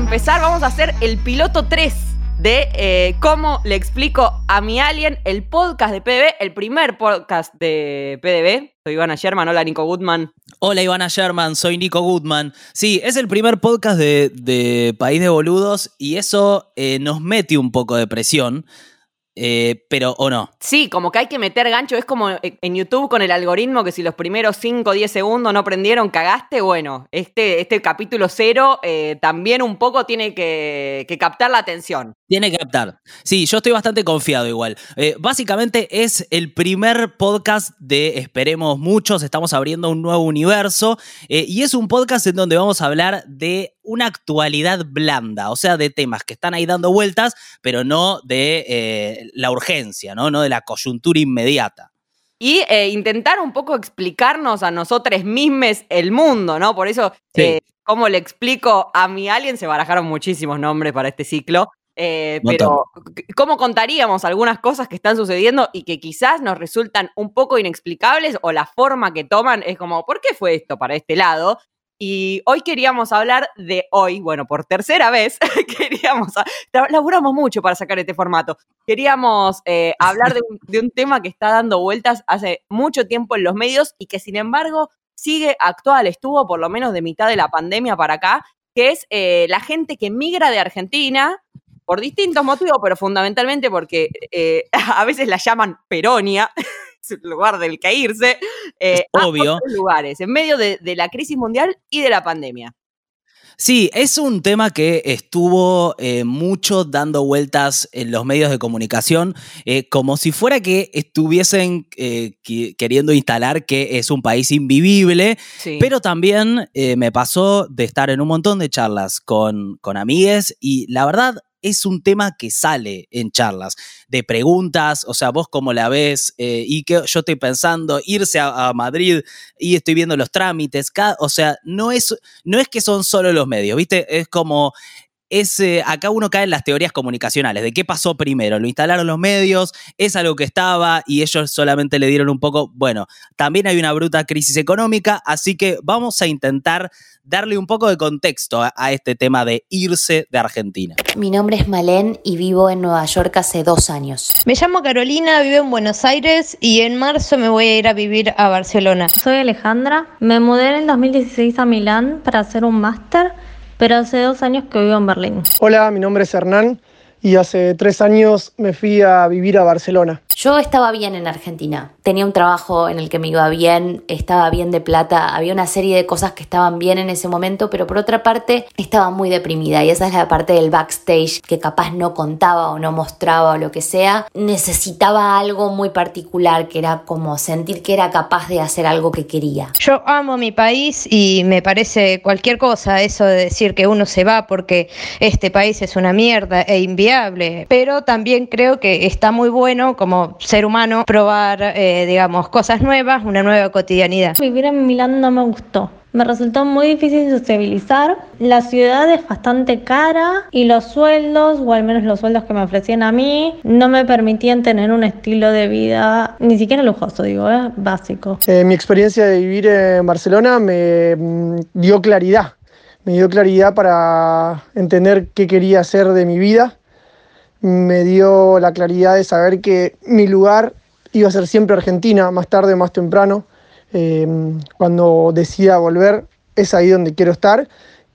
empezar, vamos a hacer el piloto 3 de eh, cómo le explico a mi alien el podcast de PDB, el primer podcast de PDB. Soy Ivana Sherman, hola Nico Goodman. Hola Ivana Sherman, soy Nico Goodman. Sí, es el primer podcast de, País de Boludos y eso eh, nos mete un poco de presión eh, pero o no. Sí, como que hay que meter gancho. Es como en YouTube con el algoritmo que si los primeros 5 o 10 segundos no prendieron, cagaste. Bueno, este, este capítulo cero eh, también un poco tiene que, captar la atención. Tiene que captar. Sí, yo estoy bastante confiado igual. Eh, básicamente es el primer podcast de Esperemos Muchos. Estamos abriendo un nuevo universo. y es un podcast en donde vamos a hablar de una actualidad blanda, o sea, de temas que están ahí dando vueltas, pero no de eh, la urgencia, ¿no? No de la coyuntura inmediata. Y eh, intentar un poco explicarnos a nosotros mismos el mundo, ¿no? Por eso, eh, como le explico a mi alien, se barajaron muchísimos nombres para este ciclo. pero, ¿cómo contaríamos algunas cosas que están sucediendo y que quizás nos resultan un poco inexplicables o la forma que toman es como, ¿por qué fue esto para este lado? Y hoy queríamos hablar de hoy, bueno, por tercera vez, queríamos, laburamos mucho para sacar este formato, queríamos eh, hablar de un, tema que está dando vueltas hace mucho tiempo en los medios y que sin embargo sigue actual, estuvo por lo menos de mitad de la pandemia para acá, que es eh, la gente que migra de Argentina por distintos motivos, pero fundamentalmente porque eh, a veces la llaman Peronia. Lugar del que irse, eh, obvio. lugares, en medio de, la crisis mundial y de la pandemia. Sí, es un tema que estuvo eh, mucho dando vueltas en los medios de comunicación, eh, como si fuera que estuviesen queriendo instalar que es un país invivible, pero también me pasó de estar en un montón de charlas con, con amigues y la verdad es un tema que sale en charlas, de preguntas, o sea, vos cómo la ves eh, y que yo estoy pensando irse a, Madrid y estoy viendo los trámites, o sea, no es, no es que son solo los medios, ¿viste? Es como es, acá uno cae en las teorías comunicacionales, de qué pasó primero, lo instalaron los medios, es algo que estaba y ellos solamente le dieron un poco, bueno, también hay una bruta crisis económica, así que vamos a intentar darle un poco de contexto a, este tema de irse de Argentina. Mi nombre es Malén y vivo en Nueva York hace dos años. Me llamo Carolina, vivo en Buenos Aires y en marzo me voy a ir a vivir a Barcelona. Soy Alejandra, me mudé en el 2016 a Milán para hacer un máster pero hace dos años que vivo en Berlín. Hola, mi nombre es Hernán y hace tres años me fui a vivir a Barcelona. Yo estaba bien en Argentina, tenía un trabajo en el que me iba bien, estaba bien de plata, había una serie de cosas que estaban bien en ese momento, pero por otra parte estaba muy deprimida y esa es la parte del backstage que capaz no contaba o no mostraba o lo que sea. Necesitaba algo muy particular que era como sentir que era capaz de hacer algo que quería. Yo amo mi país y me parece cualquier cosa eso de decir que uno se va porque este país es una mierda e inviable, pero también creo que está muy bueno como ser humano probar, eh, digamos, cosas nuevas, una nueva cotidianidad. Vivir en Milán no me gustó. Me resultó muy difícil sociabilizar. La ciudad es bastante cara y los sueldos, o al menos los sueldos que me ofrecían a mí, no me permitían tener un estilo de vida ni siquiera lujoso, digo, ¿eh? básico. Eh, mi experiencia de vivir en Barcelona me mm, dio claridad. Me dio claridad para entender qué quería hacer de mi vida me dio la claridad de saber que mi lugar iba a ser siempre Argentina, más tarde más temprano. Em, cuando decida volver, es ahí donde quiero estar.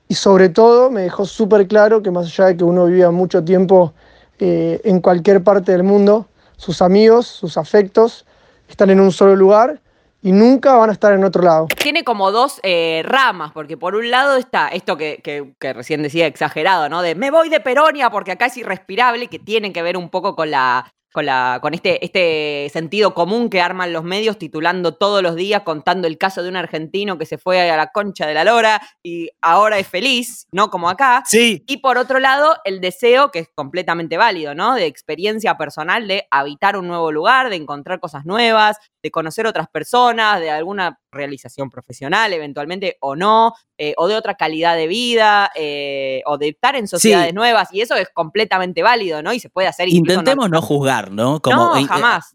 Y sobre todo me dejó súper claro que más allá de que uno viva mucho tiempo eh, en cualquier parte del mundo, sus amigos, sus afectos están en un solo lugar y nunca van a estar en otro lado. Tiene como dos eh, ramas, porque por un lado está esto que, que, recién decía exagerado, ¿no? De me voy de Peronia porque acá es irrespirable, que tiene que ver un poco con la con, la, con este, este sentido común que arman los medios titulando todos los días, contando el caso de un argentino que se fue a la concha de la lora y ahora es feliz, ¿no? Como acá. Sí. Y por otro lado, el deseo, que es completamente válido, ¿no? De experiencia personal, de habitar un nuevo lugar, de encontrar cosas nuevas, de conocer otras personas, de alguna realización profesional eventualmente o no, eh, o de otra calidad de vida, eh, o de estar en sociedades nuevas, y eso es completamente válido, ¿no? Y se puede hacer. Intentemos no, juzgar, ¿no? Como, no, jamás.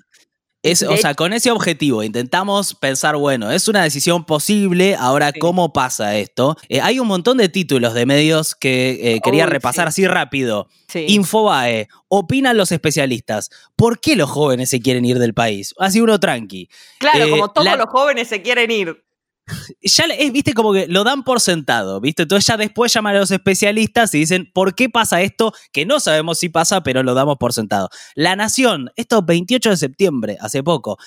Es, o sea, con ese objetivo intentamos pensar, bueno, es una decisión posible, ahora cómo pasa esto. Eh, hay un montón de títulos de medios que eh, quería repasar así rápido. Infobae, opinan los especialistas. ¿Por qué los jóvenes se quieren ir del país? Así uno tranqui. Claro, eh, como todos los jóvenes se quieren ir ya es, viste, como que lo dan por sentado, ¿viste? Entonces ya después llaman a los especialistas y dicen, ¿por qué pasa esto? Que no sabemos si pasa, pero lo damos por sentado. La Nación, esto 28 de septiembre, hace poco,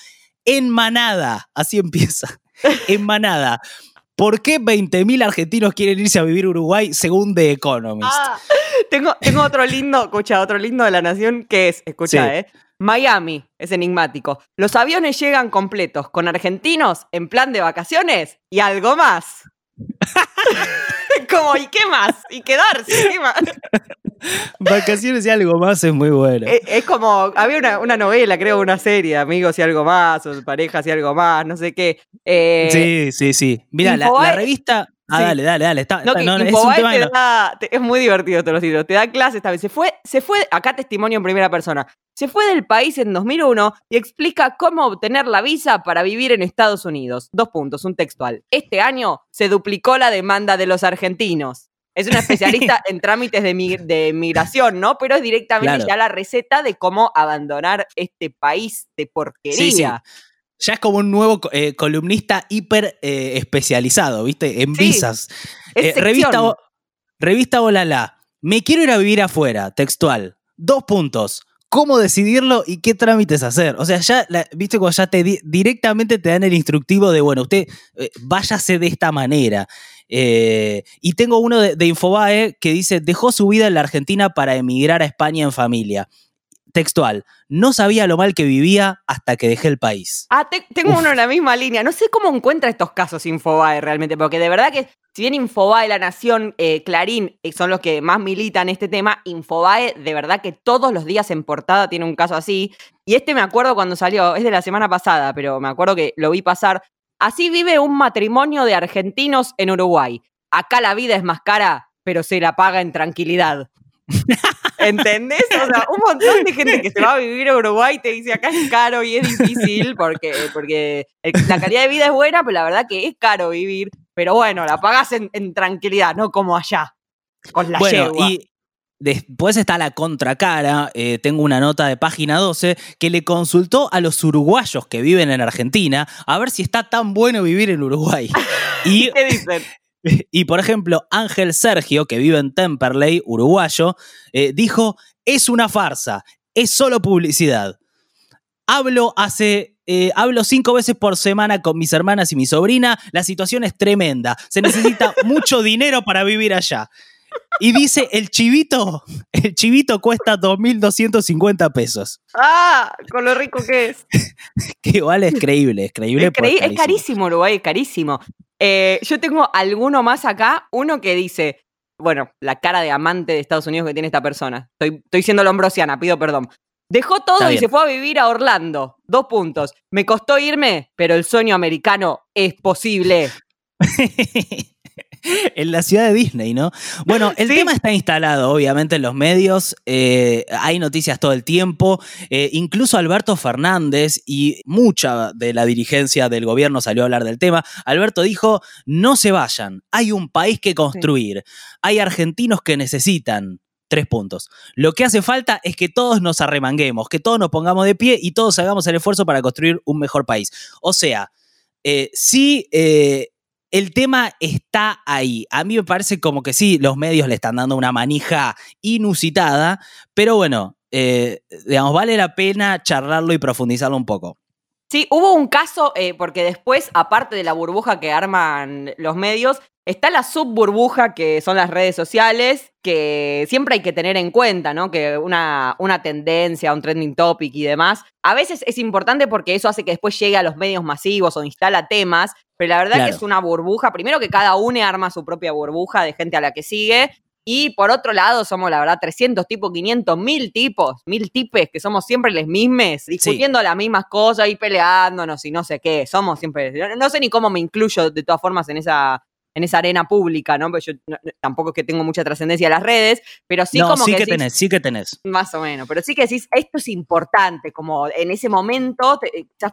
en manada, así empieza, en manada. ¿Por qué 20.000 argentinos quieren irse a vivir a Uruguay según The Economist? Ah, tengo, tengo otro lindo, escucha, otro lindo de la Nación que es, escucha, ¿eh? Miami es enigmático. Los aviones llegan completos con argentinos en plan de vacaciones y algo más. Como, ¿y qué más? ¿Y quedarse? ¿Qué más? Vacaciones y algo más es muy bueno. Eh, es, como, había una, novela, creo, una serie, amigos y algo más, o parejas y algo más, no sé qué. Eh, sí, sí, sí. Mira, la, revista, Ah, dale, dale, dale. Está, no, es, muy divertido todos los títulos. Te da clases esta vez. Se fue, se fue, acá testimonio en primera persona. Se fue del país en 2001 y explica cómo obtener la visa para vivir en Estados Unidos. Dos puntos, un textual. Este año se duplicó la demanda de los argentinos. Es una especialista en trámites de, de migración, ¿no? Pero es directamente ya la receta de cómo abandonar este país de porquería. Sí, ya es como un nuevo eh, columnista hiper eh, especializado, ¿viste? En visas. Eh, revista, revista Olala. Me quiero ir a vivir afuera, textual. Dos puntos. ¿Cómo decidirlo y qué trámites hacer? O sea, ya, viste, cuando ya te directamente te dan el instructivo de, bueno, usted váyase de esta manera. y tengo uno de, de Infobae que dice, dejó su vida en la Argentina para emigrar a España en familia textual, no sabía lo mal que vivía hasta que dejé el país. Ah, tengo uno en la misma línea. No sé cómo encuentra estos casos Infobae realmente, porque de verdad que si bien Infobae, La Nación, eh, Clarín eh, son los que más militan este tema, Infobae de verdad que todos los días en portada tiene un caso así. Y este me acuerdo cuando salió, es de la semana pasada, pero me acuerdo que lo vi pasar. Así vive un matrimonio de argentinos en Uruguay. Acá la vida es más cara, pero se la paga en tranquilidad. ¿Entendés? O sea, un montón de gente que se va a vivir a Uruguay te dice acá es caro y es difícil porque, porque la calidad de vida es buena, pero la verdad que es caro vivir. Pero bueno, la pagas en, tranquilidad, no como allá, con la bueno, Y después está la contracara. Eh, tengo una nota de página 12 que le consultó a los uruguayos que viven en Argentina a ver si está tan bueno vivir en Uruguay. Y, ¿Qué dicen? Y por ejemplo, Ángel Sergio, que vive en Temperley, uruguayo, eh, dijo, es una farsa, es solo publicidad. Hablo hace eh, hablo cinco veces por semana con mis hermanas y mi sobrina. La situación es tremenda. Se necesita mucho dinero para vivir allá. Y dice, el chivito, el chivito cuesta 2.250 pesos. Ah, con lo rico que es. que igual es creíble, es creíble. Es, carísimo. Uruguay, es carísimo. Eh, yo tengo alguno más acá, uno que dice, bueno, la cara de amante de Estados Unidos que tiene esta persona. Estoy, estoy siendo lombrosiana, pido perdón. Dejó todo y se fue a vivir a Orlando. Dos puntos. Me costó irme, pero el sueño americano es posible. en la ciudad de Disney, ¿no? Bueno, el tema está instalado, obviamente, en los medios. Eh, hay noticias todo el tiempo. Eh, incluso Alberto Fernández y mucha de la dirigencia del gobierno salió a hablar del tema. Alberto dijo: no se vayan. Hay un país que construir. Hay argentinos que necesitan. Tres puntos. Lo que hace falta es que todos nos arremanguemos, que todos nos pongamos de pie y todos hagamos el esfuerzo para construir un mejor país. O sea, eh, sí el tema está ahí. A mí me parece como que sí, los medios le están dando una manija inusitada, pero bueno, eh, digamos, vale la pena charlarlo y profundizarlo un poco. Sí, hubo un caso, eh, porque después, aparte de la burbuja que arman los medios, está la subburbuja que son las redes sociales, que siempre hay que tener en cuenta, ¿no? Que una, una tendencia, un trending topic y demás, a veces es importante porque eso hace que después llegue a los medios masivos o instala temas, pero la verdad que es una burbuja, primero que cada uno arma su propia burbuja de gente a la que sigue, y por otro lado, somos la verdad 300 tipos, 500, mil tipos, mil tipes que somos siempre los mismos, discutiendo las mismas cosas y peleándonos y no sé qué. Somos siempre. No sé ni cómo me incluyo de todas formas en esa, en esa arena pública, ¿no? Porque yo tampoco es que tengo mucha trascendencia en las redes, pero sí como sí que, tenés, sí que tenés. Más o menos, pero sí que decís, esto es importante, como en ese momento,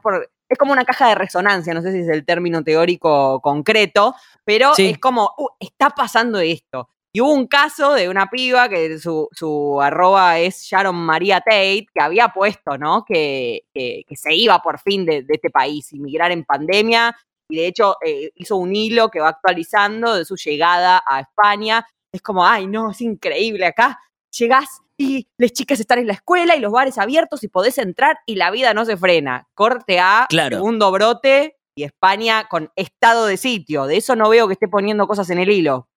por, es como una caja de resonancia, no sé si es el término teórico concreto, pero es como, uh, está pasando esto. Y hubo un caso de una piba que su, su arroba es Sharon María Tate, que había puesto, ¿no? Que, que, se iba por fin de, este país, inmigrar en pandemia, y de hecho eh, hizo un hilo que va actualizando de su llegada a España. Es como, ay, no, es increíble acá. Llegás y las chicas están en la escuela y los bares abiertos y podés entrar y la vida no se frena. Corte a segundo brote y España con estado de sitio. De eso no veo que esté poniendo cosas en el hilo.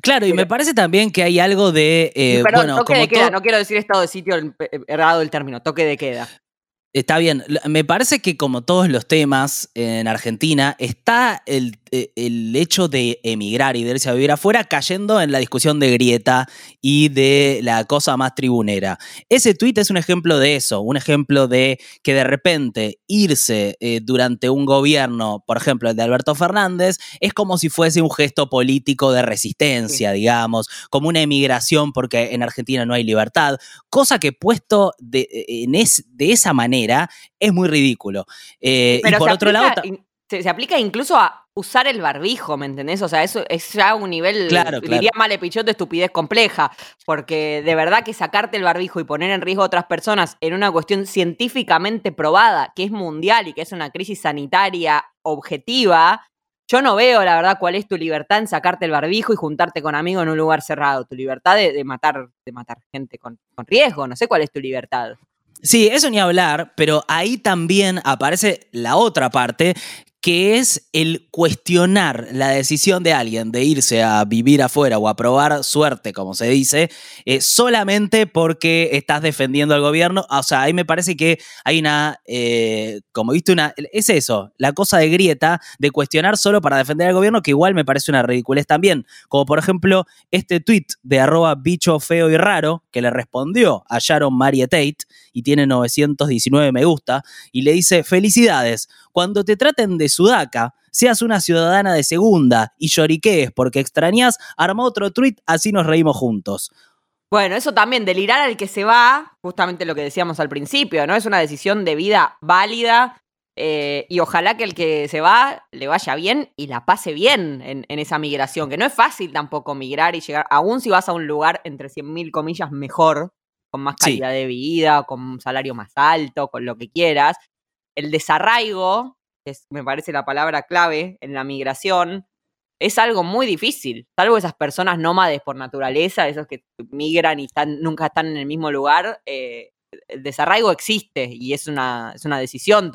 Claro, y me parece también que hay algo de. Eh, bueno, toque de queda, no quiero decir estado de sitio errado el término, toque de queda. Está bien, me parece que como todos los temas en Argentina, está el, eh, el, hecho de emigrar y de irse a vivir afuera cayendo en la discusión de grieta y de la cosa más tribunera. Ese tuit es un ejemplo de eso, un ejemplo de que de repente irse eh, durante un gobierno, por ejemplo el de Alberto Fernández, es como si fuese un gesto político de resistencia, digamos, como una emigración porque en Argentina no hay libertad, cosa que puesto de, en de esa manera, es muy ridículo. Eh, y por otro lado. Se, aplica incluso a usar el barbijo, ¿me entendés? O sea, eso es ya un nivel, claro, diría malepichón de estupidez compleja, porque de verdad que sacarte el barbijo y poner en riesgo a otras personas en una cuestión científicamente probada, que es mundial y que es una crisis sanitaria objetiva, yo no veo, la verdad, cuál es tu libertad en sacarte el barbijo y juntarte con amigos en un lugar cerrado. Tu libertad de, matar, de matar gente con, con riesgo. No sé cuál es tu libertad. Sí, eso ni hablar, pero ahí también aparece la otra parte, que es el cuestionar la decisión de alguien de irse a vivir afuera o a probar suerte, como se dice, eh, solamente porque estás defendiendo al gobierno. O sea, ahí me parece que hay una, eh, como viste, una, es eso, la cosa de grieta, de cuestionar solo para defender al gobierno, que igual me parece una ridiculez también. Como por ejemplo este tweet de arroba bicho feo y raro, que le respondió a Sharon Marie Tate y tiene 919 me gusta, y le dice, felicidades cuando te traten de sudaca, seas una ciudadana de segunda y lloriquees porque extrañas, arma otro tweet, así nos reímos juntos. Bueno, eso también, delirar al que se va, justamente lo que decíamos al principio, ¿no? Es una decisión de vida válida eh, y ojalá que el que se va le vaya bien y la pase bien en, esa migración, que no es fácil tampoco migrar y llegar, aún si vas a un lugar entre 100.000 comillas mejor, con más calidad de vida, con un salario más alto, con lo que quieras, el desarraigo, que es, me parece la palabra clave en la migración, es algo muy difícil, salvo esas personas nómades por naturaleza, esos que migran y están, nunca están en el mismo lugar, eh, el desarraigo existe y es una, es una decisión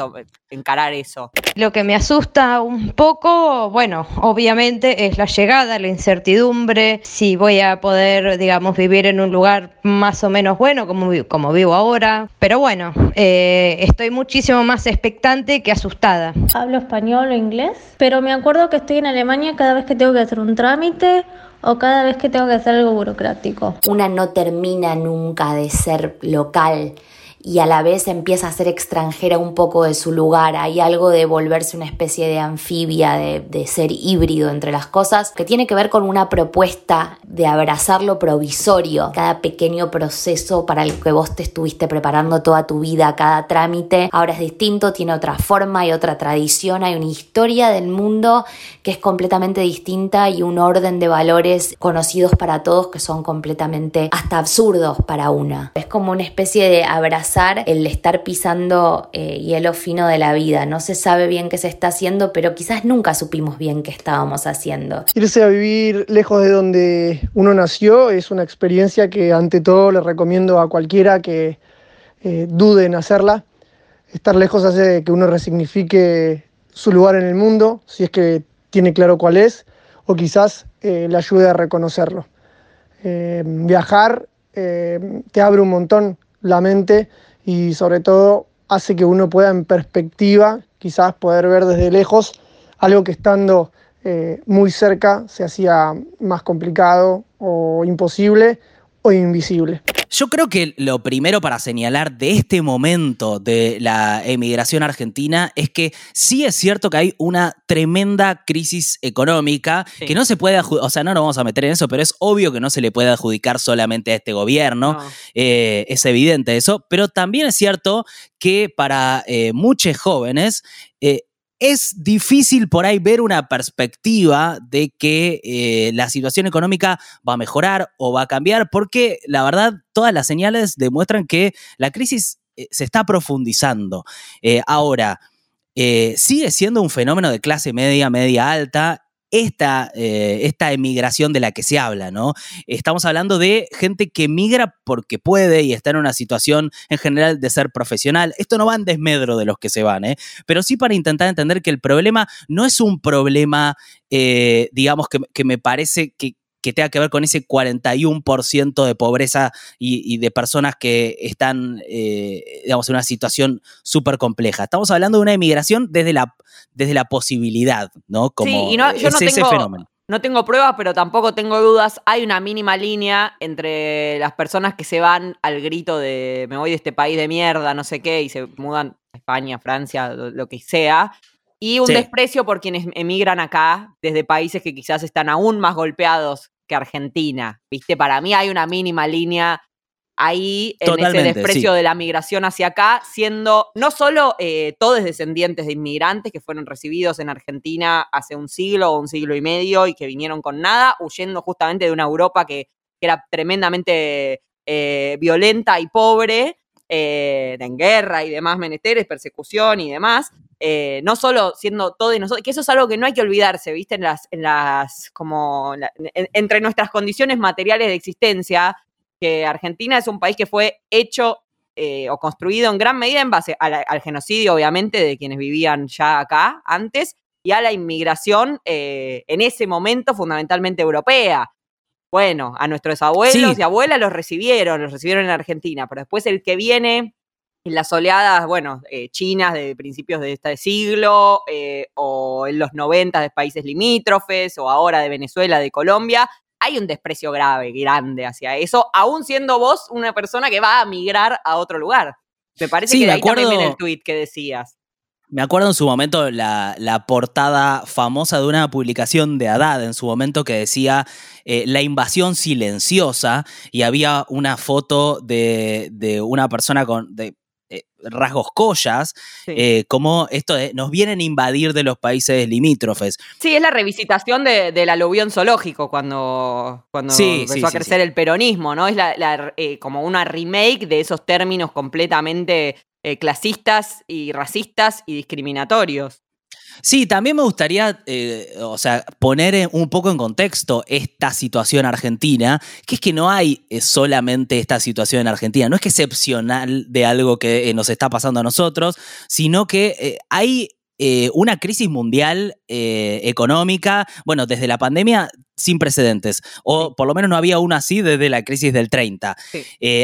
encarar eso. Lo que me asusta un poco, bueno, obviamente es la llegada, la incertidumbre, si voy a poder, digamos, vivir en un lugar más o menos bueno como, como vivo ahora. Pero bueno, eh, estoy muchísimo más expectante que asustada. Hablo español o inglés, pero me acuerdo que estoy en Alemania cada vez que tengo que hacer un trámite o cada vez que tengo que hacer algo burocrático. Una no termina nunca de ser local y a la vez empieza a ser extranjera un poco de su lugar. Hay algo de volverse una especie de anfibia, de, ser híbrido entre las cosas, que tiene que ver con una propuesta de abrazar lo provisorio, cada pequeño proceso para el que vos te estuviste preparando toda tu vida, cada trámite, ahora es distinto, tiene otra forma y otra tradición, hay una historia del mundo que es completamente distinta y un orden de valores conocidos para todos que son completamente hasta absurdos para una. Es como una especie de abrazar el estar pisando eh, hielo fino de la vida. No se sabe bien qué se está haciendo, pero quizás nunca supimos bien qué estábamos haciendo. Irse a vivir lejos de donde uno nació es una experiencia que ante todo le recomiendo a cualquiera que eh, dude en hacerla. Estar lejos hace que uno resignifique su lugar en el mundo, si es que tiene claro cuál es, o quizás eh, le ayude a reconocerlo. viajar te abre un montón la mente y sobre todo hace que uno pueda en perspectiva quizás poder ver desde lejos algo que estando eh, muy cerca se hacía más complicado o imposible o invisible. Yo creo que lo primero para señalar de este momento de la emigración argentina es que sí es cierto que hay una tremenda crisis económica que no se puede, o sea, no nos vamos a meter en eso, pero es obvio que no se le puede adjudicar solamente a este gobierno, eh, es evidente eso, pero también es cierto que para eh, muchos jóvenes es difícil por ahí ver una perspectiva de que eh, la situación económica va a mejorar o va a cambiar, porque la verdad todas las señales demuestran que la crisis eh, se está profundizando. Eh, ahora, sigue siendo un fenómeno de clase media, media alta, esta, eh, esta emigración de la que se habla, ¿no? Estamos hablando de gente que migra porque puede y está en una situación en general de ser profesional. Esto no va en desmedro de los que se van, ¿eh? Pero sí para intentar entender que el problema no es un problema, eh, digamos, que, que me parece que, que tenga que ver con ese 41% de pobreza y, de personas que están, eh, digamos, en una situación súper compleja. Estamos hablando de una emigración desde la, desde la posibilidad, ¿no? Como sí, y no, yo no tengo, No tengo pruebas, pero tampoco tengo dudas. Hay una mínima línea entre las personas que se van al grito de me voy de este país de mierda, no sé qué, y se mudan a España, Francia, lo, que sea, y un desprecio por quienes emigran acá desde países que quizás están aún más golpeados que Argentina. ¿Viste? Para mí hay una mínima línea ahí en ese desprecio de la migración hacia acá, siendo no solo eh, todos descendientes de inmigrantes que fueron recibidos en Argentina hace un siglo o un siglo y medio y que vinieron con nada, huyendo justamente de una Europa que, era tremendamente eh, violenta y pobre, eh, en guerra y demás menesteres, persecución y demás, eh, no solo siendo todo y nosotros, que eso es algo que no hay que olvidarse, ¿viste? En las, en las, como, entre nuestras condiciones materiales de existencia, que Argentina es un país que fue hecho eh, o construido en gran medida en base al genocidio, obviamente, de quienes vivían ya acá antes, y a la inmigración eh, en ese momento fundamentalmente europea. Bueno, a nuestros abuelos y abuelas los recibieron, los recibieron en Argentina, pero después el que viene en las oleadas, bueno, eh, chinas de principios de este siglo, eh, o en los 90 de países limítrofes, o ahora de Venezuela, de Colombia, hay un desprecio grave, grande hacia eso, aún siendo vos una persona que va a migrar a otro lugar. Me parece que de ahí acuerdo, también el tweet que decías. Me acuerdo en su momento la, la, portada famosa de una publicación de Haddad en su momento que decía eh, la invasión silenciosa y había una foto de, de una persona con, de, eh, rasgos collas, eh, como esto nos vienen a invadir de los países limítrofes. Sí, es la revisitación del aluvión zoológico cuando, cuando empezó a crecer el peronismo, ¿no? Es la, eh, como una remake de esos términos completamente clasistas y racistas y discriminatorios. Sí, también me gustaría, eh, o sea, poner un poco en contexto esta situación argentina, que es que no hay eh, solamente esta situación en Argentina, no es que excepcional de algo que eh, nos está pasando a nosotros, sino que hay una crisis mundial económica, bueno, desde la pandemia sin precedentes, o por lo menos no había una así desde la crisis del 30.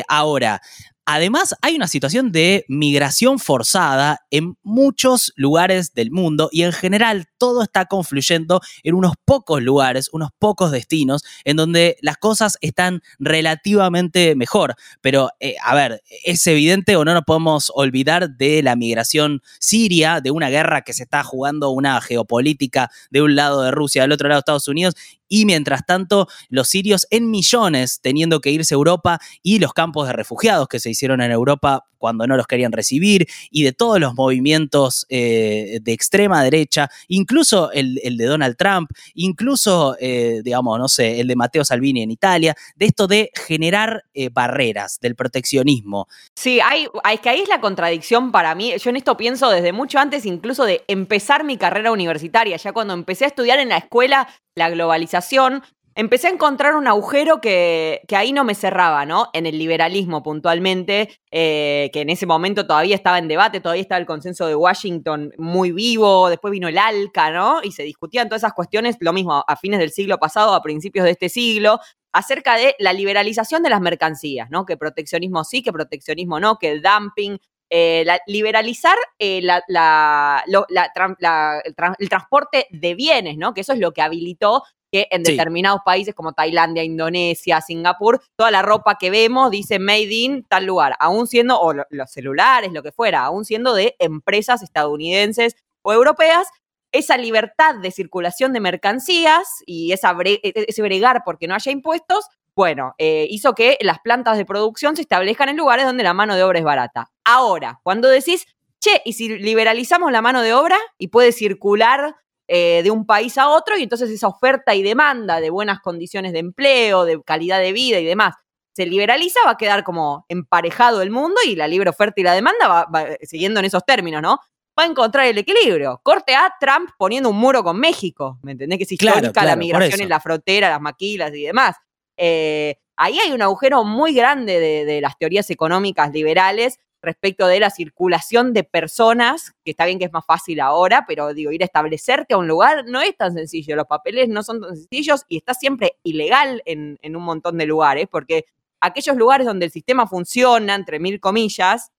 ahora, Además, hay una situación de migración forzada en muchos lugares del mundo y en general todo está confluyendo en unos pocos lugares, unos pocos destinos, en donde las cosas están relativamente mejor. Pero, eh, a ver, es evidente o no nos podemos olvidar de la migración siria, de una guerra que se está jugando una geopolítica de un lado de Rusia, del otro lado de Estados Unidos, y mientras tanto los sirios en millones teniendo que irse a Europa y los campos de refugiados que se hicieron en Europa cuando no los querían recibir y de todos los movimientos eh, de extrema derecha, incluso el, de Donald Trump, incluso, eh, digamos, no sé, el de Matteo Salvini en Italia, de esto de generar eh, barreras, del proteccionismo. Sí, hay, hay, que ahí es la contradicción para mí. Yo en esto pienso desde mucho antes, incluso de empezar mi carrera universitaria, ya cuando empecé a estudiar en la escuela la globalización, empecé a encontrar un agujero que, que, ahí no me cerraba, ¿no? En el liberalismo puntualmente, eh, que en ese momento todavía estaba en debate, todavía estaba el consenso de Washington muy vivo, después vino el ALCA, ¿no? Y se discutían todas esas cuestiones, lo mismo a fines del siglo pasado, a principios de este siglo, acerca de la liberalización de las mercancías, ¿no? Que proteccionismo sí, que proteccionismo no, que dumping, eh, liberalizar eh, la, el, transporte de bienes, ¿no? Que eso es lo que habilitó que en determinados países como Tailandia, Indonesia, Singapur, toda la ropa que vemos dice made in tal lugar, aún siendo, o los celulares, lo que fuera, aún siendo de empresas estadounidenses o europeas, esa libertad de circulación de mercancías y esa e, e, ese bregar porque no haya impuestos, bueno, eh, hizo que las plantas de producción se establezcan en lugares donde la mano de obra es barata. Ahora, cuando decís, che, ¿y si liberalizamos la mano de obra y puede circular eh, de un país a otro y entonces esa oferta y demanda de buenas condiciones de empleo, de calidad de vida y demás, se liberaliza, va a quedar como emparejado el mundo y la libre oferta y la demanda va, siguiendo en esos términos, ¿no? Va a encontrar el equilibrio. Corte a Trump poniendo un muro con México, ¿me entendés? Que es histórica la migración en la frontera, las maquilas y demás. Eh, ahí hay un agujero muy grande de, las teorías económicas liberales respecto de la circulación de personas, que está bien que es más fácil ahora, pero digo, ir a establecerte a un lugar no es tan sencillo, los papeles no son tan sencillos y está siempre ilegal en, un montón de lugares, porque aquellos lugares donde el sistema funciona, entre mil comillas,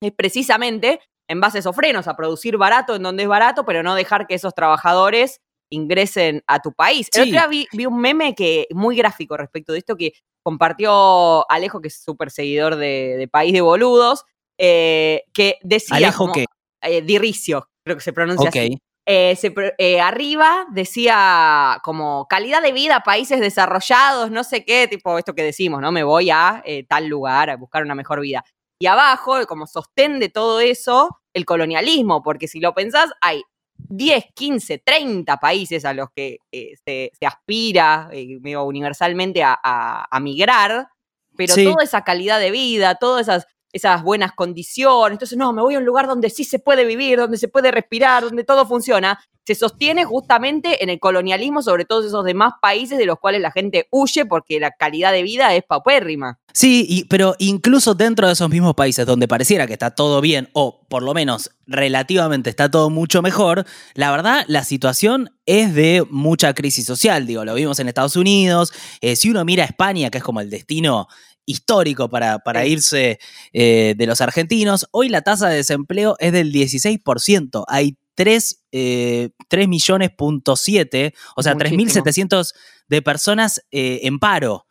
es precisamente en base a esos frenos, a producir barato en donde es barato, pero no dejar que esos trabajadores ingresen a tu país. El otro día vi, un meme que muy gráfico respecto de esto que compartió Alejo, que es súper seguidor de, País de Boludos, eh, que decía... ¿Alejo qué? Eh, Diricio, creo que se pronuncia así. Eh, arriba decía como calidad de vida, países desarrollados, no sé qué, tipo esto que decimos, ¿no? Me voy a tal lugar a buscar una mejor vida. Y abajo, como sostén de todo eso, el colonialismo, porque si lo pensás, hay 10, 15, 30 países a los que eh, se, aspira eh, universalmente a, migrar, pero toda esa calidad de vida, todas esas, esas buenas condiciones, entonces no, me voy a un lugar donde sí se puede vivir, donde se puede respirar, donde todo funciona, se sostiene justamente en el colonialismo sobre todos esos demás países de los cuales la gente huye porque la calidad de vida es paupérrima. Sí, pero incluso dentro de esos mismos países donde pareciera que está todo bien, o por lo menos relativamente está todo mucho mejor, la verdad la situación es de mucha crisis social, digo, lo vimos en Estados Unidos, eh, si uno mira a España, que es como el destino histórico para, para irse eh, de los argentinos, hoy la tasa de desempleo es del 16%, hay 3, eh, millones punto 7, o sea, 3.700 de personas eh, en paro.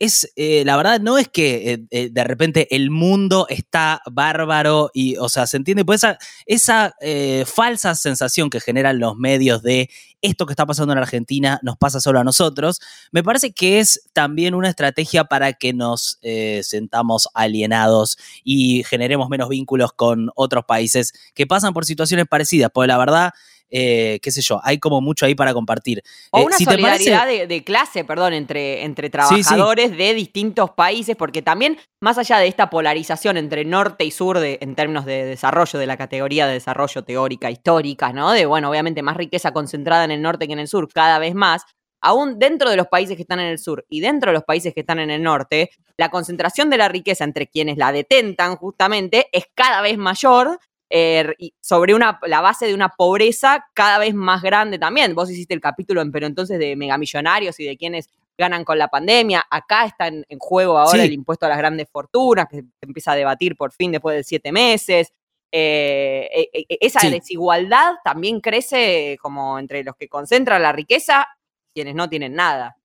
Es, eh, la verdad, no es que de repente el mundo está bárbaro y, o sea, se entiende, pues esa, falsa sensación que generan los medios de esto que está pasando en Argentina nos pasa solo a nosotros, me parece que es también una estrategia para que nos eh, sentamos alienados y generemos menos vínculos con otros países que pasan por situaciones parecidas, porque la verdad... Eh, qué sé yo, hay como mucho ahí para compartir. O eh, una solidaridad de, clase, perdón, entre, entre trabajadores de distintos países, porque también, más allá de esta polarización entre norte y sur de, en términos de desarrollo, de la categoría de desarrollo teórica, histórica, ¿no? De, bueno, obviamente más riqueza concentrada en el norte que en el sur, cada vez más, aún dentro de los países que están en el sur y dentro de los países que están en el norte, la concentración de la riqueza entre quienes la detentan justamente es cada vez mayor eh, sobre una, la base de una pobreza cada vez más grande también. Vos hiciste el capítulo en pero entonces de megamillonarios y de quienes ganan con la pandemia. Acá está en, juego ahora el impuesto a las grandes fortunas, que se empieza a debatir por fin después de siete meses. Eh, e, e, esa desigualdad también crece como entre los que concentran la riqueza y quienes no tienen nada.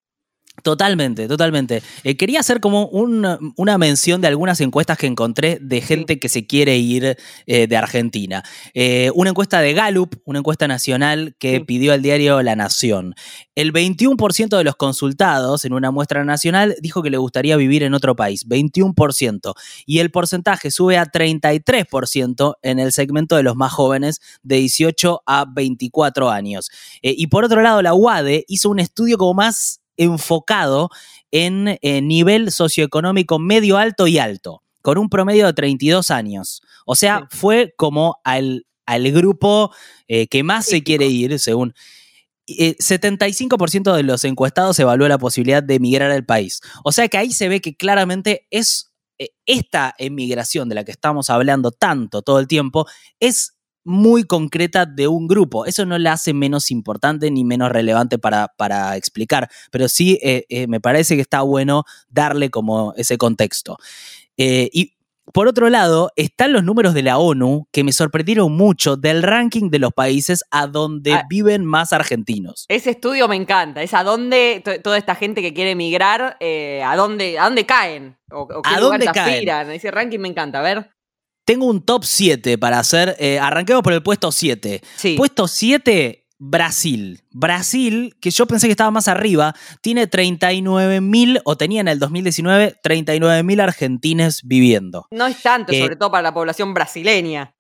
Totalmente, totalmente. Eh, quería hacer como una mención de algunas encuestas que encontré de gente que se quiere ir eh, de Argentina. Eh, una encuesta de Gallup, una encuesta nacional que pidió al diario La Nación. El 21% de los consultados en una muestra nacional dijo que le gustaría vivir en otro país, 21%. Y el porcentaje sube a 33% en el segmento de los más jóvenes de 18 a 24 años. y por otro lado, la UADE hizo un estudio como más enfocado en eh, nivel socioeconómico medio alto y alto, con un promedio de 32 años. O sea, fue como al, al grupo eh, que más se quiere ir, según... 75% eh, de los encuestados evaluó la posibilidad de emigrar al país. O sea que ahí se ve que claramente es esta emigración de la que estamos hablando tanto todo el tiempo, es muy concreta de un grupo. Eso no la hace menos importante ni menos relevante para, para explicar, pero sí eh, eh, me parece que está bueno darle como ese contexto. Eh, y por otro lado, están los números de la ONU que me sorprendieron mucho del ranking de los países a donde Ah. viven más argentinos. Ese estudio me encanta. Es a dónde to- toda esta gente que quiere emigrar, eh, a dónde, a dónde caen. O, o qué ¿A dónde caen? aspiran. Ese ranking me encanta. A ver. Tengo un top 7 para hacer. eh, arranquemos por el puesto 7. Sí. Puesto 7, Brasil. Brasil, que yo pensé que estaba más arriba, tiene 39 mil, o tenía en el 2019, 39 mil argentines viviendo. No es tanto, Eh, sobre todo para la población brasileña.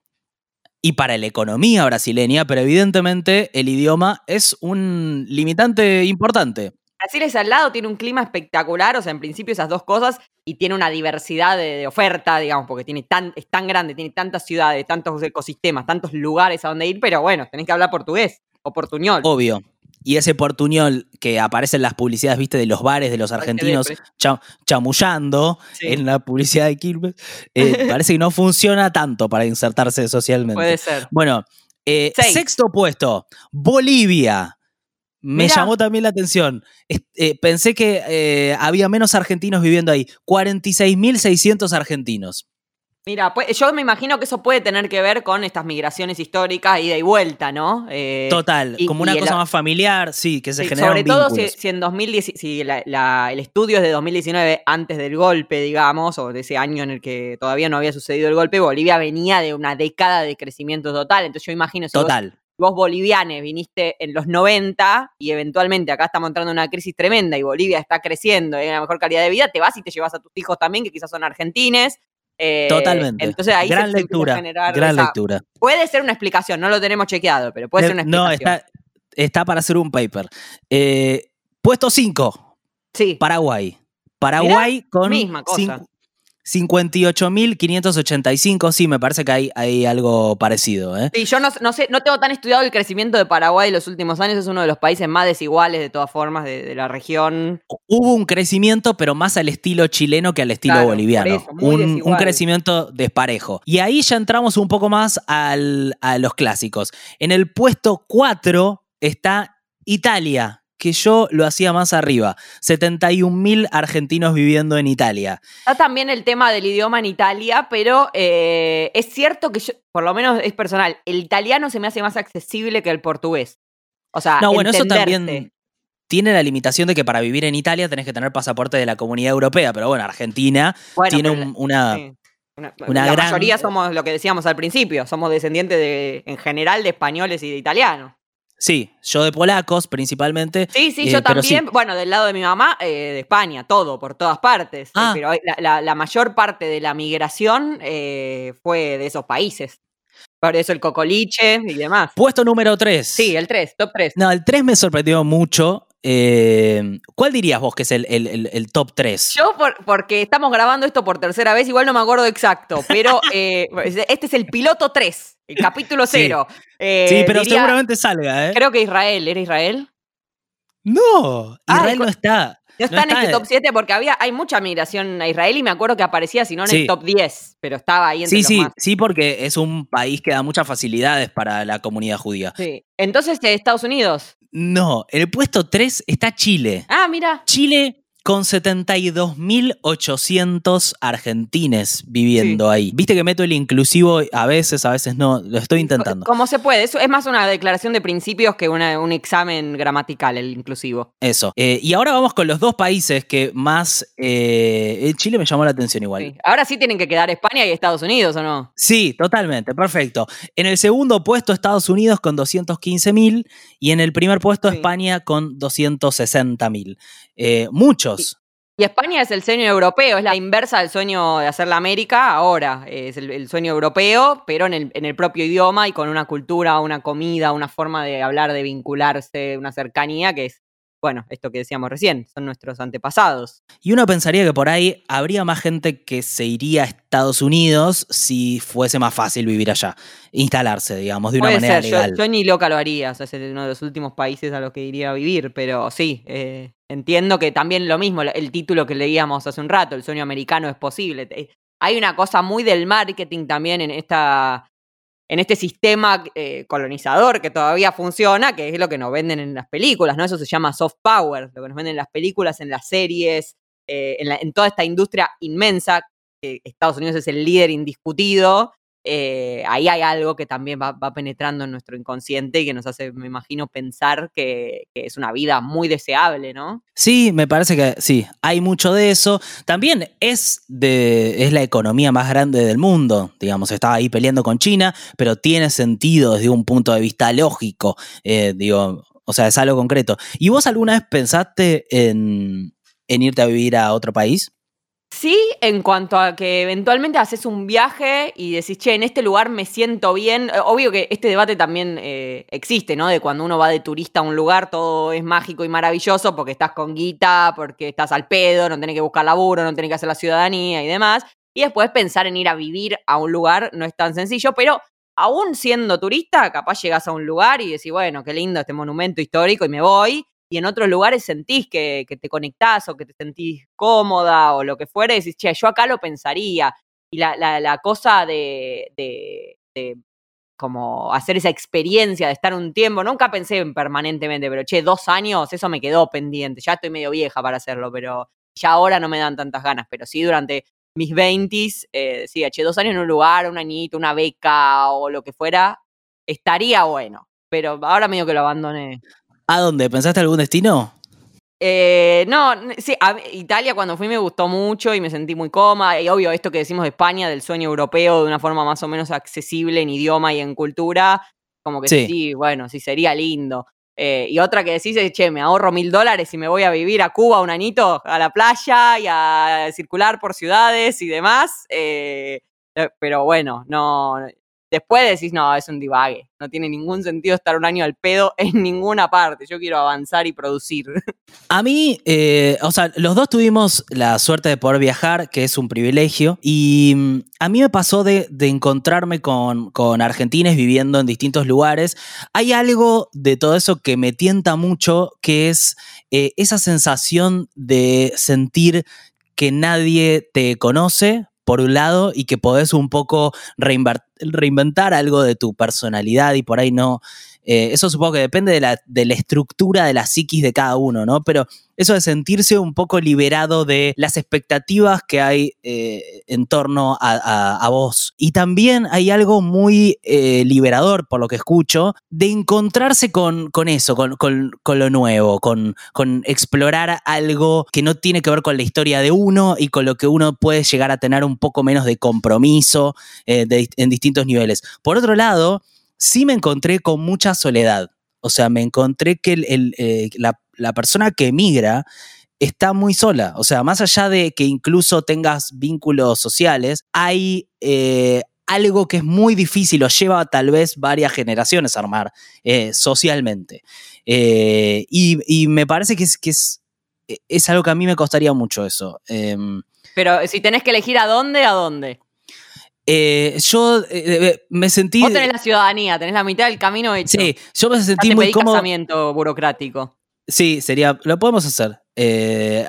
Y para la economía brasileña, pero evidentemente el idioma es un limitante importante. Brasil es al lado, tiene un clima espectacular, o sea, en principio esas dos cosas, y tiene una diversidad de, de oferta, digamos, porque tiene tan, es tan grande, tiene tantas ciudades, tantos ecosistemas, tantos lugares a donde ir, pero bueno, tenés que hablar portugués o portuñol. Obvio. Y ese portuñol que aparece en las publicidades, viste, de los bares de los argentinos cha- chamullando Sí. en la publicidad de Quilmes, eh, parece que no funciona tanto para insertarse socialmente. Puede ser. Bueno, eh, sexto puesto, Bolivia. Me Mirá. llamó también la atención. Eh, pensé que eh, había menos argentinos viviendo ahí. 46.600 argentinos. Mira, pues, yo me imagino que eso puede tener que ver con estas migraciones históricas, ida y vuelta, ¿no? Eh, Total, y- como una el- cosa más familiar, sí, que se Sí, generan sobre todo si, en 2010, si la- la- el estudio es de 2019, antes del golpe, digamos, o de ese año en el que todavía no había sucedido el golpe, Bolivia venía de una década de crecimiento total. Entonces yo imagino si Total. vos bolivianes viniste en los 90 y eventualmente acá estamos entrando en una crisis tremenda y Bolivia está creciendo y hay una mejor calidad de vida, te vas y te llevas a tus hijos también, que quizás son argentines. eh, Totalmente. Entonces ahí gran se, lectura. generar Gran lectura. Puede ser una explicación, no lo tenemos chequeado, pero puede ser una no, explicación. está, está para hacer un paper. Eh, puesto 5, Sí. Paraguay. Paraguay con misma cosa. Cin- 58.585. Sí, me parece que hay, hay algo parecido. ¿eh? Sí, yo no, no sé, no tengo tan estudiado el crecimiento de Paraguay en los últimos años, es uno de los países más desiguales de todas formas de, de la región. Hubo un crecimiento, pero más al estilo chileno que al estilo Claro, boliviano. eso, un, un crecimiento desparejo. Y ahí ya entramos un poco más al- a los clásicos. En el puesto 4 está Italia, que yo lo hacía más arriba. 71.000 argentinos viviendo en Italia. Está también el tema del idioma en Italia, pero eh, es cierto que yo, por lo menos es personal, el italiano se me hace más accesible que el portugués. O sea, No, bueno, eso también tiene la limitación de que para vivir en Italia tenés que tener pasaporte de la comunidad europea, pero bueno, Argentina Bueno, tiene un- una... Sí. Una- una la gran- mayoría somos lo que decíamos al principio, somos descendientes de, en general de españoles y de italianos. Sí, yo de polacos principalmente. Sí, sí, Eh, yo sí. también. Bueno, del lado de mi mamá, eh, de España, todo, por todas partes. Eh, Ah. pero la, la- la mayor parte de la migración eh, fue de esos países. Por eso el cocoliche y demás. Puesto número 3. Sí, el 3, top 3. No, el 3 me sorprendió mucho. Eh, ¿Cuál dirías vos que es el, el- el- el top 3? Yo, por- porque estamos grabando esto por tercera vez, igual no me acuerdo exacto, pero eh, este es el piloto 3, el capítulo Sí. 0. Eh, sí, pero diría- seguramente salga, ¿eh? Creo que Israel, ¿era Israel? No, Ah, Israel no está. No está en este top 7 porque había, hay mucha migración a Israel y me acuerdo que aparecía, si no en Sí. el top 10, pero estaba ahí entre Sí, los sí, más. sí, porque es un país que da muchas facilidades para la comunidad judía. Sí. Entonces, eh, Estados Unidos. No, en el puesto 3 está Chile. Ah, mira. Chile con 72.800 argentines viviendo ahí. Viste que meto el inclusivo a veces, a veces no, lo estoy intentando. Como se puede. Eso es más una declaración de principios que una- un examen gramatical, el inclusivo. Eso. Eh, y ahora vamos con los dos países que más... eh, Chile me llamó la atención igual. Sí. Ahora sí tienen que quedar España y Estados Unidos, ¿o no? Sí, totalmente, perfecto. En el segundo puesto Estados Unidos con 215.000 y en el primer puesto Sí. España con 260.000. Eh, muchos. Y España es el sueño europeo, es la inversa del sueño de hacer la América ahora. Es el, el sueño europeo, pero en el, en el propio idioma y con una cultura, una comida, una forma de hablar, de vincularse, una cercanía que es, bueno, esto que decíamos recién, son nuestros antepasados. Y uno pensaría que por ahí habría más gente que se iría a Estados Unidos si fuese más fácil vivir allá, instalarse, digamos, de una Puede manera ser, yo, legal. yo ni loca lo haría, o sea, es uno de los últimos países a los que iría a vivir, pero sí, eh, entiendo que también lo mismo, el título que leíamos hace un rato, el sueño americano es posible. Eh, Hay una cosa muy del marketing también en esta en este sistema eh, colonizador que todavía funciona, que es lo que nos venden en las películas, ¿no? Eso se llama soft power, lo que nos venden en las películas, en las series, eh, en, la- en toda esta industria inmensa que Estados Unidos es el líder indiscutido, eh, ahí hay algo que también va, penetrando en nuestro inconsciente y que nos hace, me imagino, pensar que, es una vida muy deseable, ¿no? Sí, me parece que sí, hay mucho de eso. También es, de, es la economía más grande del mundo, digamos, estaba ahí peleando con China, pero tiene sentido desde un punto de vista lógico, eh, digo, o sea, es algo concreto. ¿Y vos alguna vez pensaste en, en irte a vivir a otro país? Sí, en cuanto a que eventualmente haces un viaje y decís, che, en este lugar me siento bien. Eh, obvio que este debate también eh, existe, ¿no? De cuando uno va de turista a un lugar, todo es mágico y maravilloso porque estás con guita, porque estás al pedo, no tenés que buscar laburo, no tenés que hacer la ciudadanía y demás. Y después pensar en ir a vivir a un lugar no es tan sencillo, pero aún siendo turista, capaz llegas a un lugar y decís, bueno, qué lindo este monumento histórico y me voy y en otros lugares sentís que, te conectás o que te sentís cómoda o lo que fuera, y decís, che, yo acá lo pensaría. Y la, la, cosa de, de, como hacer esa experiencia de estar un tiempo, nunca pensé en permanentemente, pero che, dos años, eso me quedó pendiente. Ya estoy medio vieja para hacerlo, pero ya ahora no me dan tantas ganas, pero sí durante mis 20 eh, che, dos años en un lugar, un añito, una beca o lo que fuera, estaría bueno. Pero ahora medio que lo abandoné. ¿A dónde? ¿Pensaste algún destino? Eh, no, sí, a Italia cuando fui me gustó mucho y me sentí muy cómoda. Y obvio, esto que decimos de España, del sueño europeo, de una forma más o menos accesible en idioma y en cultura, como que sí, bueno, sí sería lindo. Eh, y otra que decís es, che, me ahorro mil dólares y me voy a vivir a Cuba un añito, a la playa y a circular por ciudades y demás. Eh, pero bueno, no, Después decís, no, es un divague. No tiene ningún sentido estar un año al pedo en ninguna parte. Yo quiero avanzar y producir. A mí, eh, o sea, los dos tuvimos la suerte de poder viajar, que es un privilegio. Y mm, a mí me pasó de, encontrarme con, con argentines viviendo en distintos lugares. Hay algo de todo eso que me tienta mucho, que es eh, esa sensación de sentir que nadie te conoce, por un lado, y que podés un poco reinventar algo de tu personalidad y por ahí no. Eh, eso supongo que depende de la, de la estructura de la psiquis de cada uno, ¿no? Pero eso de sentirse un poco liberado de las expectativas que hay eh, en torno a, vos. Y también hay algo muy eh, liberador, por lo que escucho, de encontrarse con, con eso, con, lo nuevo, con, con explorar algo que no tiene que ver con la historia de uno y con lo que uno puede llegar a tener un poco menos de compromiso en distintos niveles. Por otro lado, sí me encontré con mucha soledad. O sea, me encontré que la la persona que emigra está muy sola. O sea, más allá de que incluso tengas vínculos sociales, hay eh, algo que es muy difícil o lleva tal vez varias generaciones a armar eh, socialmente. Eh, y, me parece que es, es, es, algo que a mí me costaría mucho eso. Em, Pero si tenés que elegir a dónde, ¿a dónde? Yo me sentí. Vos tenés la ciudadanía, tenés la mitad del camino hecho. Sí, yo me sentí muy cómodo. casamiento burocrático. Sí, sería, lo podemos hacer. Eh,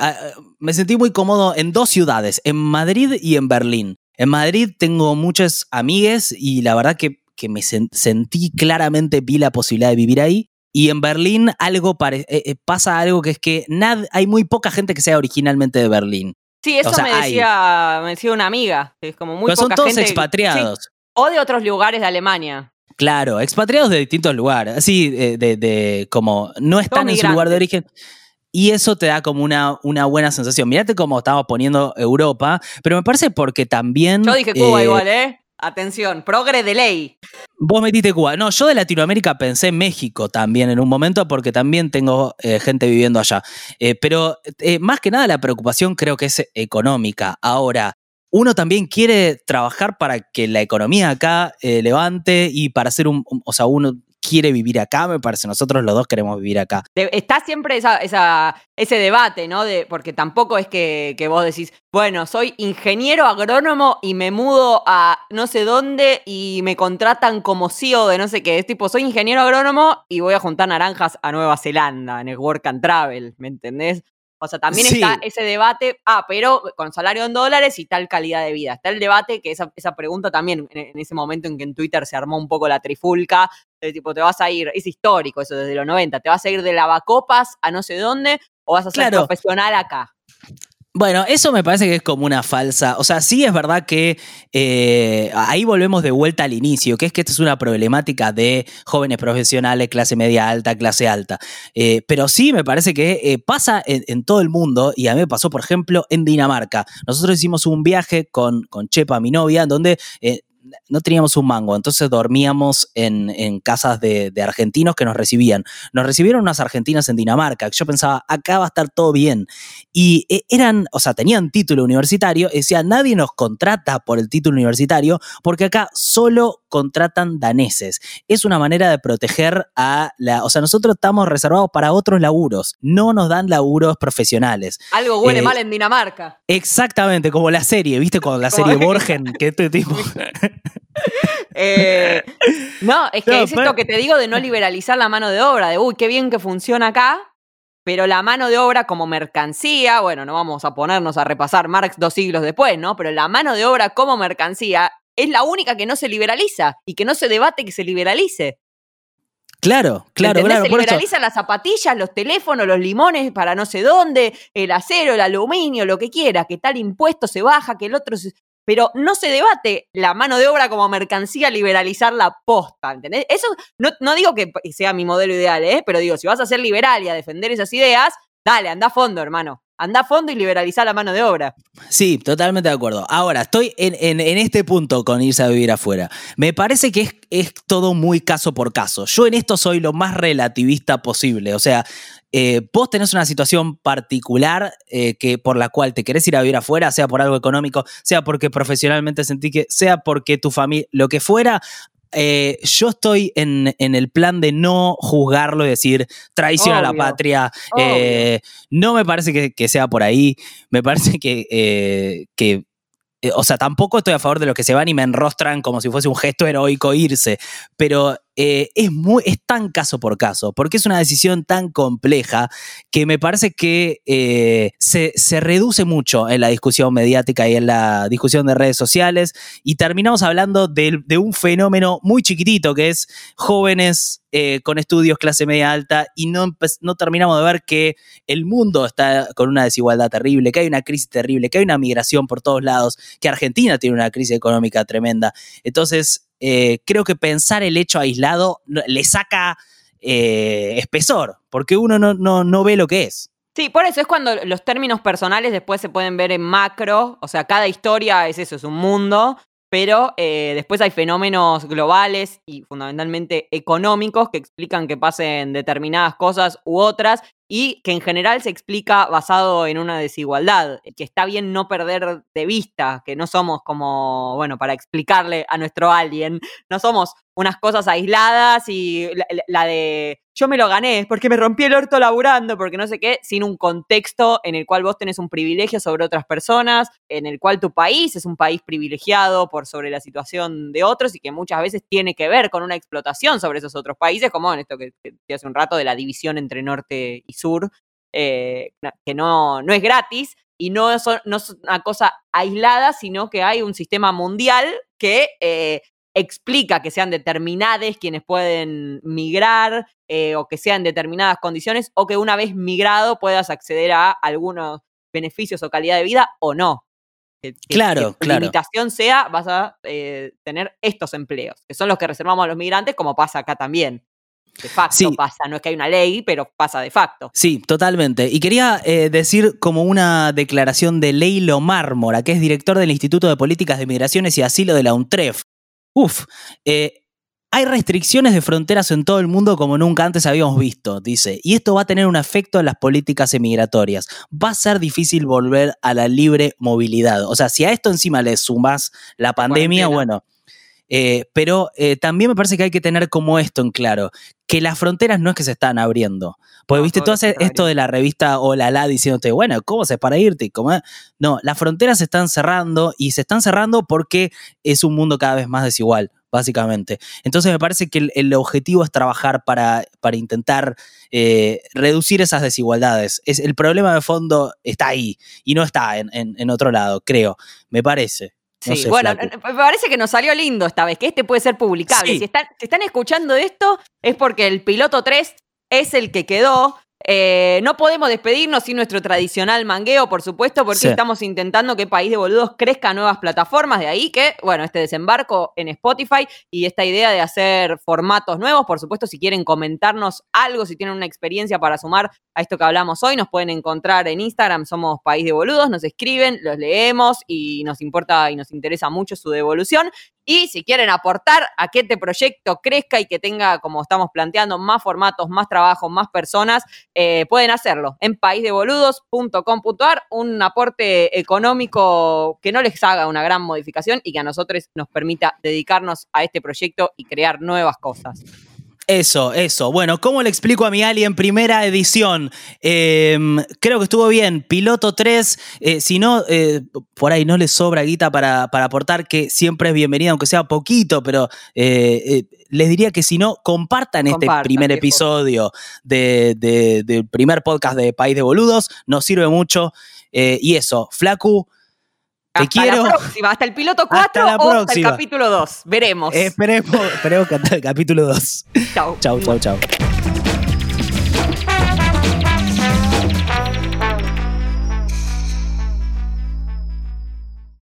me sentí muy cómodo en dos ciudades, en Madrid y en Berlín. En Madrid tengo muchas amigues y la verdad que, me sentí claramente, vi la posibilidad de vivir ahí. Y en Berlín algo eh, eh, pasa algo que es que hay muy poca gente que sea originalmente de Berlín. Sí, eso me, decía, me decía una amiga. Es como muy Pero son todos expatriados. o de otros lugares de Alemania. Claro, expatriados de distintos lugares, así de, de, como no están en su lugar de origen. Y eso te da como una, una buena sensación. Mirate cómo estamos poniendo Europa, pero me parece porque también. Yo dije Cuba eh, igual, ¿eh? Atención, progre de ley. Vos metiste Cuba. No, yo de Latinoamérica pensé en México también en un momento porque también tengo eh, gente viviendo allá. Eh, pero más que nada la preocupación creo que es económica. Ahora, uno también quiere trabajar para que la economía acá eh, levante y para hacer un, o sea, uno quiere vivir acá, me parece, nosotros los dos queremos vivir acá. Está siempre esa, ese debate, ¿no? De, porque tampoco es que, que, vos decís, bueno, soy ingeniero agrónomo y me mudo a no sé dónde y me contratan como CEO de no sé qué. Es tipo, soy ingeniero agrónomo y voy a juntar naranjas a Nueva Zelanda en el Work and Travel, ¿me entendés? O sea, también está ese debate, ah, pero con salario en dólares y tal calidad de vida. Está el debate que esa, esa pregunta también, en, ese momento en que en Twitter se armó un poco la trifulca, de tipo, te vas a ir, es histórico eso desde los 90, te vas a ir de lavacopas a no sé dónde o vas a ser profesional acá. Bueno, eso me parece que es como una falsa. O sea, sí es verdad que eh, ahí volvemos de vuelta al inicio, que es que esta es una problemática de jóvenes profesionales, clase media alta, clase alta. Eh, pero sí me parece que eh, pasa en, todo el mundo y a mí me pasó, por ejemplo, en Dinamarca. Nosotros hicimos un viaje con, con Chepa, mi novia, en donde no teníamos un mango, entonces dormíamos en, casas de, argentinos que nos recibían. Nos recibieron unas argentinas en Dinamarca, yo pensaba, acá va a estar todo bien. Y eh, eran, o sea, tenían título universitario, y decía, nadie nos contrata por el título universitario, porque acá solo contratan daneses. Es una manera de proteger a la, o sea, nosotros estamos reservados para otros laburos, no nos dan laburos profesionales. Algo huele eh, mal en Dinamarca. Exactamente, como la serie, ¿viste? Con la serie Borgen, que este tipo... Eh, no, es que es esto que te digo de no liberalizar la mano de obra, de uy, qué bien que funciona acá, pero la mano de obra como mercancía, bueno, no vamos a ponernos a repasar Marx dos siglos después, ¿no? Pero la mano de obra como mercancía es la única que no se liberaliza y que no se debate que se liberalice. Claro, claro, claro. Se liberaliza las zapatillas, los teléfonos, los limones para no sé dónde, el acero, el aluminio, lo que quiera, que tal impuesto se baja, que el otro se pero no se debate la mano de obra como mercancía, liberalizar la posta, ¿entendés? Eso no, digo que sea mi modelo ideal, ¿eh? pero digo, si vas a ser liberal y a defender esas ideas, dale, anda a fondo, hermano. Anda a fondo y liberalizar la mano de obra. Sí, totalmente de acuerdo. Ahora, estoy en, este punto con irse a vivir afuera. Me parece que es, es, todo muy caso por caso. Yo en esto soy lo más relativista posible. O sea, eh, vos tenés una situación particular eh, que, por la cual te querés ir a vivir afuera, sea por algo económico, sea porque profesionalmente sentí que, sea porque tu familia, lo que fuera, eh, yo estoy en, el plan de no juzgarlo y decir traición a la patria. no me parece que, sea por ahí. Me parece que, que o sea, tampoco estoy a favor de los que se van y me enrostran como si fuese un gesto heroico irse, pero eh, es, muy, es tan caso por caso, porque es una decisión tan compleja que me parece que eh, se, reduce mucho en la discusión mediática y en la discusión de redes sociales y terminamos hablando de, un fenómeno muy chiquitito que es jóvenes eh, con estudios clase media alta y no, no terminamos de ver que el mundo está con una desigualdad terrible, que hay una crisis terrible, que hay una migración por todos lados, que Argentina tiene una crisis económica tremenda. Entonces, eh, creo que pensar el hecho aislado le saca eh, espesor, porque uno no, no, no ve lo que es. Sí, por eso es cuando los términos personales después se pueden ver en macro, o sea, cada historia es eso, es un mundo, pero eh, después hay fenómenos globales y fundamentalmente económicos que explican que pasen determinadas cosas u otras y que en general se explica basado en una desigualdad, que está bien no perder de vista, que no somos como, bueno, para explicarle a nuestro alien, no somos unas cosas aisladas y la, de yo me lo gané porque me rompí el orto laburando, porque no sé qué, sin un contexto en el cual vos tenés un privilegio sobre otras personas, en el cual tu país es un país privilegiado por sobre la situación de otros y que muchas veces tiene que ver con una explotación sobre esos otros países, como en esto que, que hace un rato de la división entre norte y sur, eh, que no, no es gratis y no es, no es una cosa aislada, sino que hay un sistema mundial que eh, explica que sean determinadas quienes pueden migrar eh, o que sean determinadas condiciones o que una vez migrado puedas acceder a algunos beneficios o calidad de vida o no. claro, que claro. La limitación sea, vas a tener estos empleos, que son los que reservamos a los migrantes, como pasa acá también. De facto pasa, no es que hay una ley, pero pasa de facto. Sí, totalmente. Y quería eh, decir como una declaración de Leilo Mármora, que es director del Instituto de Políticas de Migraciones y Asilo de la UNTREF. Uf, eh, hay restricciones de fronteras en todo el mundo como nunca antes habíamos visto, dice, y esto va a tener un efecto en las políticas emigratorias. Va a ser difícil volver a la libre movilidad. O sea, si a esto encima le sumas la pandemia, bueno, eh, pero eh, también me parece que hay que tener como esto en claro, que las fronteras no es que se están abriendo. Porque, viste, tú haces esto de la revista Hola La diciéndote, bueno, ¿cómo se para irte? ¿Cómo? No, las fronteras se están cerrando y se están cerrando porque es un mundo cada vez más desigual, básicamente. Entonces me parece que el, objetivo es trabajar para, para intentar eh, reducir esas desigualdades. Es, el problema de fondo está ahí y no está en, en otro lado, creo, me parece. Sí, bueno, me parece que nos salió lindo esta vez, que este puede ser publicable. Si, están, están escuchando esto, es porque el piloto 3 es el que quedó Eh, no podemos despedirnos sin nuestro tradicional mangueo, por supuesto, porque estamos intentando que País de Boludos crezca nuevas plataformas. De ahí que, bueno, este desembarco en Spotify y esta idea de hacer formatos nuevos. Por supuesto, si quieren comentarnos algo, si tienen una experiencia para sumar a esto que hablamos hoy, nos pueden encontrar en Instagram, somos País de Boludos, nos escriben, los leemos y nos importa y nos interesa mucho su devolución. Y si quieren aportar a que este proyecto crezca y que tenga, como estamos planteando, más formatos, más trabajo, más personas, eh, pueden hacerlo en paisdeboludos.com.ar, un aporte económico que no les haga una gran modificación y que a nosotros nos permita dedicarnos a este proyecto y crear nuevas cosas. Eso, eso. Bueno, ¿cómo le explico a mi alien primera edición? Em, creo que estuvo bien. Piloto 3, eh, si no, eh, por ahí no le sobra guita para, aportar, que siempre es bienvenida, aunque sea poquito, pero eh, les diría que si no, compartan, este primer episodio del primer podcast de País de Boludos. Nos sirve mucho. y eso, Flacu. Te hasta quiero. La próxima, hasta el piloto 4 o hasta el capítulo 2. Veremos. Esperemos, esperemos que hasta el capítulo 2. Chau. Chau, chau, chau.